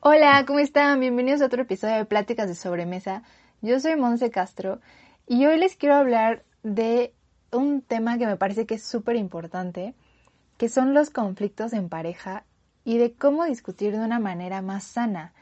Hola, ¿cómo están? Bienvenidos a otro episodio de Pláticas de Sobremesa. Yo soy Monse Castro y hoy les quiero hablar de un tema que me parece que es súper importante, que son los conflictos en pareja y de cómo discutir de una manera más sana.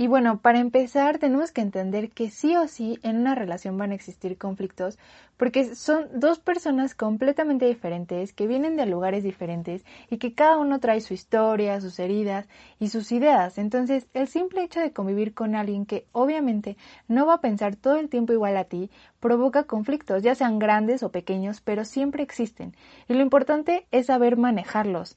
Y bueno, para empezar tenemos que entender que sí o sí en una relación van a existir conflictos porque son dos personas completamente diferentes que vienen de lugares diferentes y que cada uno trae su historia, sus heridas y sus ideas. Entonces el simple hecho de convivir con alguien que obviamente no va a pensar todo el tiempo igual a ti provoca conflictos, ya sean grandes o pequeños, pero siempre existen. Y lo importante es saber manejarlos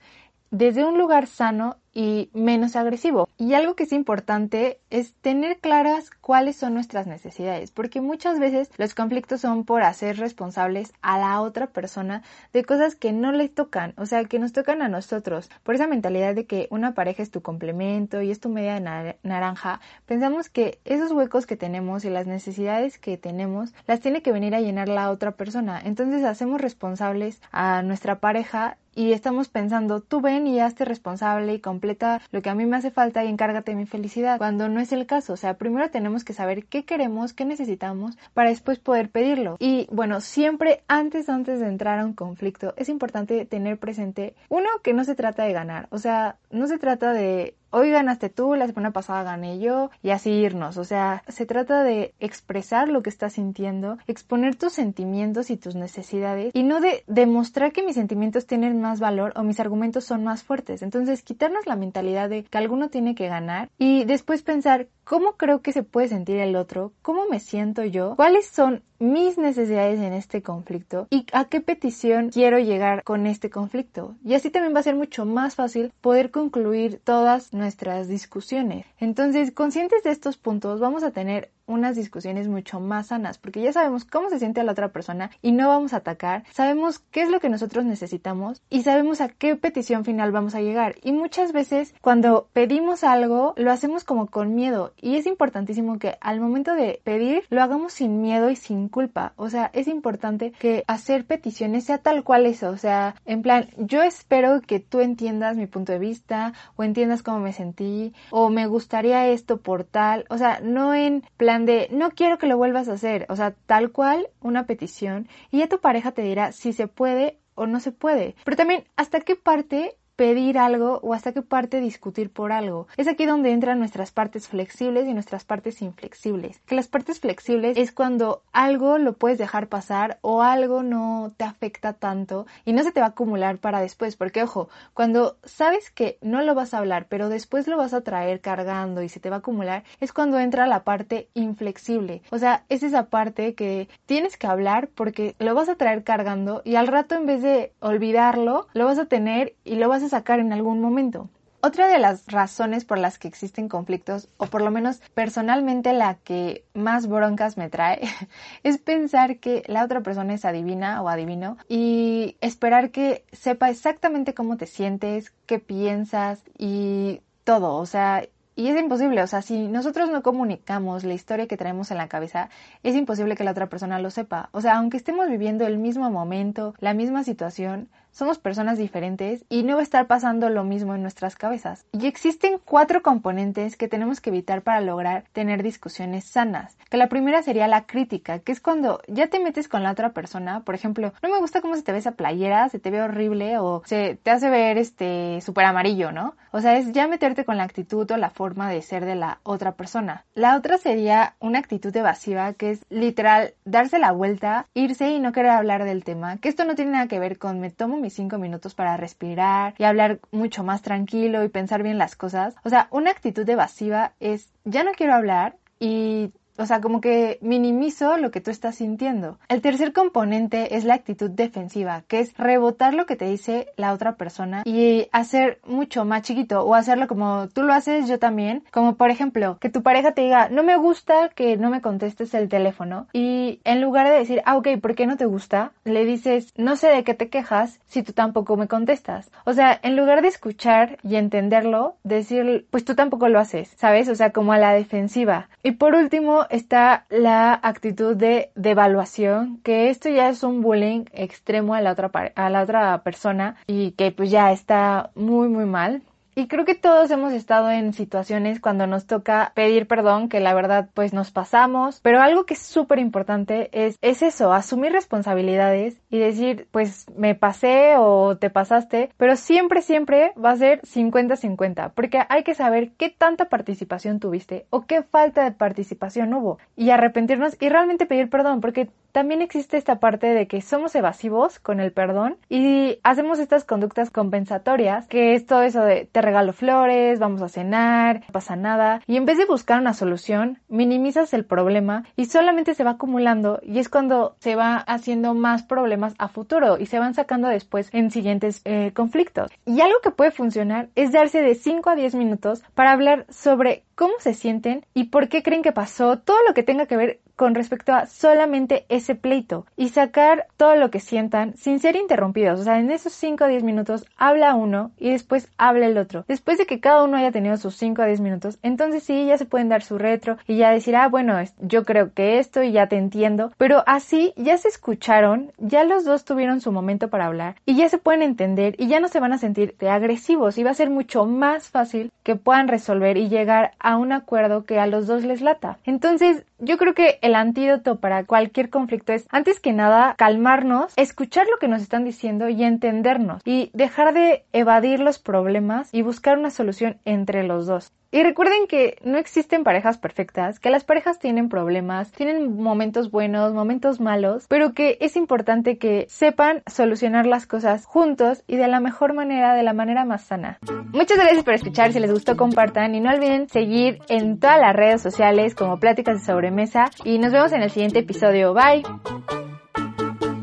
desde un lugar sano y menos agresivo. Y algo que es importante es tener claras cuáles son nuestras necesidades, porque muchas veces los conflictos son por hacer responsables a la otra persona de cosas que no le tocan, o sea, que nos tocan a nosotros. Por esa mentalidad de que una pareja es tu complemento y es tu media naranja, pensamos que esos huecos que tenemos y las necesidades que tenemos las tiene que venir a llenar la otra persona. Entonces hacemos responsables a nuestra pareja y estamos pensando, tú ven y hazte responsable y completa lo que a mí me hace falta y encárgate de mi felicidad, cuando no es el caso. O sea, primero tenemos que saber qué queremos, qué necesitamos, para después poder pedirlo. Y bueno, siempre antes, antes de entrar a un conflicto, es importante tener presente, uno, que no se trata de ganar. O sea, no se trata de hoy ganaste tú, la semana pasada gané yo y así irnos. O sea, se trata de expresar lo que estás sintiendo, exponer tus sentimientos y tus necesidades y no de demostrar que mis sentimientos tienen más valor o mis argumentos son más fuertes. Entonces, quitarnos la mentalidad de que alguno tiene que ganar y después pensar cómo creo que se puede sentir el otro, cómo me siento yo, cuáles son mis necesidades en este conflicto y a qué petición quiero llegar con este conflicto. Y así también va a ser mucho más fácil poder concluir todas nuestras discusiones. Entonces, conscientes de estos puntos, vamos a tener unas discusiones mucho más sanas, porque ya sabemos cómo se siente la otra persona y no vamos a atacar, sabemos qué es lo que nosotros necesitamos y sabemos a qué petición final vamos a llegar. Y muchas veces cuando pedimos algo, lo hacemos como con miedo y es importantísimo que al momento de pedir lo hagamos sin miedo y sin culpa. O sea, es importante que hacer peticiones sea tal cual eso, o sea, en plan, yo espero que tú entiendas mi punto de vista o entiendas cómo me sentí o me gustaría esto por tal, o sea, no en plan de no quiero que lo vuelvas a hacer, o sea, tal cual una petición y ya tu pareja te dirá si se puede o no se puede. Pero también hasta qué parte pedir algo o hasta qué parte discutir por algo. Es aquí donde entran nuestras partes flexibles y nuestras partes inflexibles. Que las partes flexibles es cuando algo lo puedes dejar pasar o algo no te afecta tanto y no se te va a acumular para después. Porque ojo, cuando sabes que no lo vas a hablar, pero después lo vas a traer cargando y se te va a acumular, es cuando entra la parte inflexible. O sea, es esa parte que tienes que hablar porque lo vas a traer cargando y al rato en vez de olvidarlo, lo vas a tener y lo vas a sacar en algún momento. Otra de las razones por las que existen conflictos, o por lo menos personalmente la que más broncas me trae, es pensar que la otra persona es adivina o adivino y esperar que sepa exactamente cómo te sientes, qué piensas y todo. O sea, y es imposible, o sea, si nosotros no comunicamos la historia que traemos en la cabeza, es imposible que la otra persona lo sepa. O sea, aunque estemos viviendo el mismo momento, la misma situación, somos personas diferentes y no va a estar pasando lo mismo en nuestras cabezas. Y existen cuatro componentes que tenemos que evitar para lograr tener discusiones sanas. Que la primera sería la crítica, que es cuando ya te metes con la otra persona, por ejemplo, no me gusta cómo se te ve esa playera, se te ve horrible o se te hace ver este súper amarillo, ¿no? O sea, es ya meterte con la actitud o la forma de ser de la otra persona. La otra sería una actitud evasiva, que es literal darse la vuelta, irse y no querer hablar del tema. Que esto no tiene nada que ver con me tomo mis cinco minutos para respirar y hablar mucho más tranquilo y pensar bien las cosas. O sea, una actitud evasiva es ya no quiero hablar y o sea, como que minimizo lo que tú estás sintiendo. El tercer componente es la actitud defensiva, que es rebotar lo que te dice la otra persona y hacer mucho más chiquito o hacerlo como tú lo haces yo también. Como por ejemplo, que tu pareja te diga, no me gusta que no me contestes el teléfono y en lugar de decir, ah, ok, ¿por qué no te gusta? Le dices, no sé de qué te quejas si tú tampoco me contestas. O sea, en lugar de escuchar y entenderlo, decir, pues tú tampoco lo haces, ¿sabes? O sea, como a la defensiva. Y por último, está la actitud de devaluación, que esto ya es un bullying extremo a la otra, a la otra persona y que pues ya está muy muy mal. Y creo que todos hemos estado en situaciones cuando nos toca pedir perdón, que la verdad pues nos pasamos, pero algo que es súper importante es, es eso, asumir responsabilidades y decir pues me pasé o te pasaste, pero siempre, siempre va a ser 50-50, porque hay que saber qué tanta participación tuviste o qué falta de participación hubo y arrepentirnos y realmente pedir perdón, porque también existe esta parte de que somos evasivos con el perdón y hacemos estas conductas compensatorias, que es todo eso de te regalo flores, vamos a cenar, no pasa nada, y en vez de buscar una solución, minimizas el problema y solamente se va acumulando y es cuando se va haciendo más problemas a futuro y se van sacando después en siguientes eh, conflictos. Y algo que puede funcionar es darse de 5 a 10 minutos para hablar sobre cómo se sienten y por qué creen que pasó, todo lo que tenga que ver con respecto a solamente ese pleito y sacar todo lo que sientan sin ser interrumpidos. O sea, en esos 5 a 10 minutos habla uno y después habla el otro. Después de que cada uno haya tenido sus 5 a 10 minutos, entonces sí, ya se pueden dar su retro y ya decir, ah, bueno, yo creo que esto y ya te entiendo. Pero así ya se escucharon, ya los dos tuvieron su momento para hablar y ya se pueden entender y ya no se van a sentir agresivos y va a ser mucho más fácil que puedan resolver y llegar a un acuerdo que a los dos les lata. Entonces, yo creo que el antídoto para cualquier conflicto es, antes que nada, calmarnos, escuchar lo que nos están diciendo y entendernos y dejar de evadir los problemas y buscar una solución entre los dos. Y recuerden que no existen parejas perfectas, que las parejas tienen problemas, tienen momentos buenos, momentos malos, pero que es importante que sepan solucionar las cosas juntos y de la mejor manera, de la manera más sana. Muchas gracias por escuchar, si les gustó compartan y no olviden seguir en todas las redes sociales como Pláticas de Sobremesa y nos vemos en el siguiente episodio. Bye.